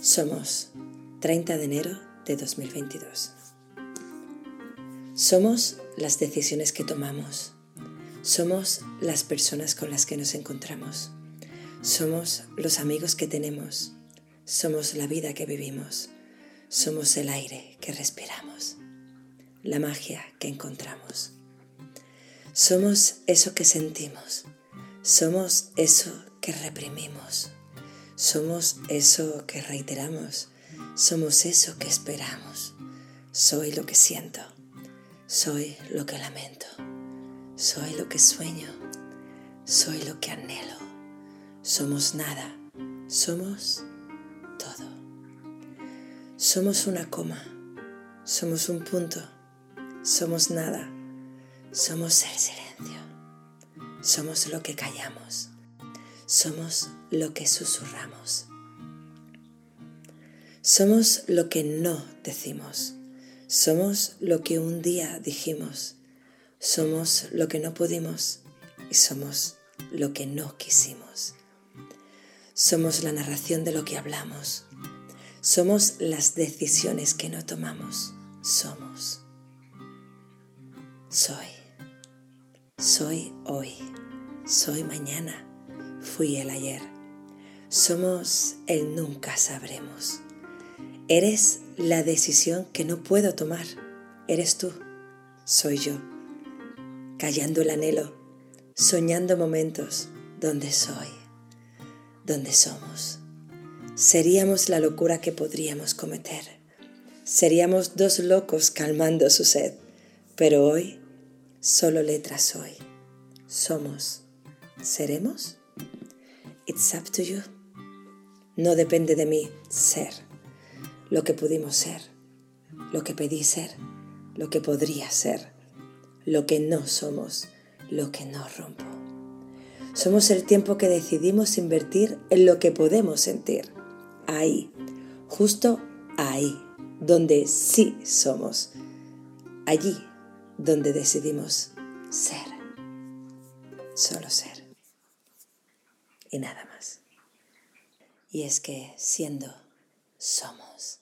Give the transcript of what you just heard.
Somos 30 de enero de 2022. Somos las decisiones que tomamos. Somos las personas con las que nos encontramos. Somos los amigos que tenemos. Somos la vida que vivimos. Somos el aire que respiramos. La magia que encontramos. Somos eso que sentimos. Somos eso que reprimimos. Somos eso que reiteramos, somos eso que esperamos. Soy lo que siento, soy lo que lamento, soy lo que sueño, soy lo que anhelo. Somos nada, somos todo. Somos una coma, somos un punto, somos nada, somos el silencio, somos lo que callamos somos lo que susurramos. Somos lo que no decimos. Somos lo que un día dijimos. Somos lo que no pudimos y somos lo que no quisimos. Somos la narración de lo que hablamos. Somos las decisiones que no tomamos. Somos. Soy. Soy hoy. Soy mañana fui el ayer. Somos el nunca sabremos. Eres la decisión que no puedo tomar. Eres tú. Soy yo. Callando el anhelo, soñando momentos donde soy, donde somos. Seríamos la locura que podríamos cometer. Seríamos dos locos calmando su sed. Pero hoy solo letras soy. Somos. ¿Seremos? It's up to you. No depende de mí ser lo que pudimos ser, lo que pedí ser, lo que podría ser, lo que no somos, lo que no rompo. Somos el tiempo que decidimos invertir en lo que podemos sentir. Ahí, justo ahí, donde sí somos. Allí donde decidimos ser. Solo ser y nada más. Y es que siendo somos.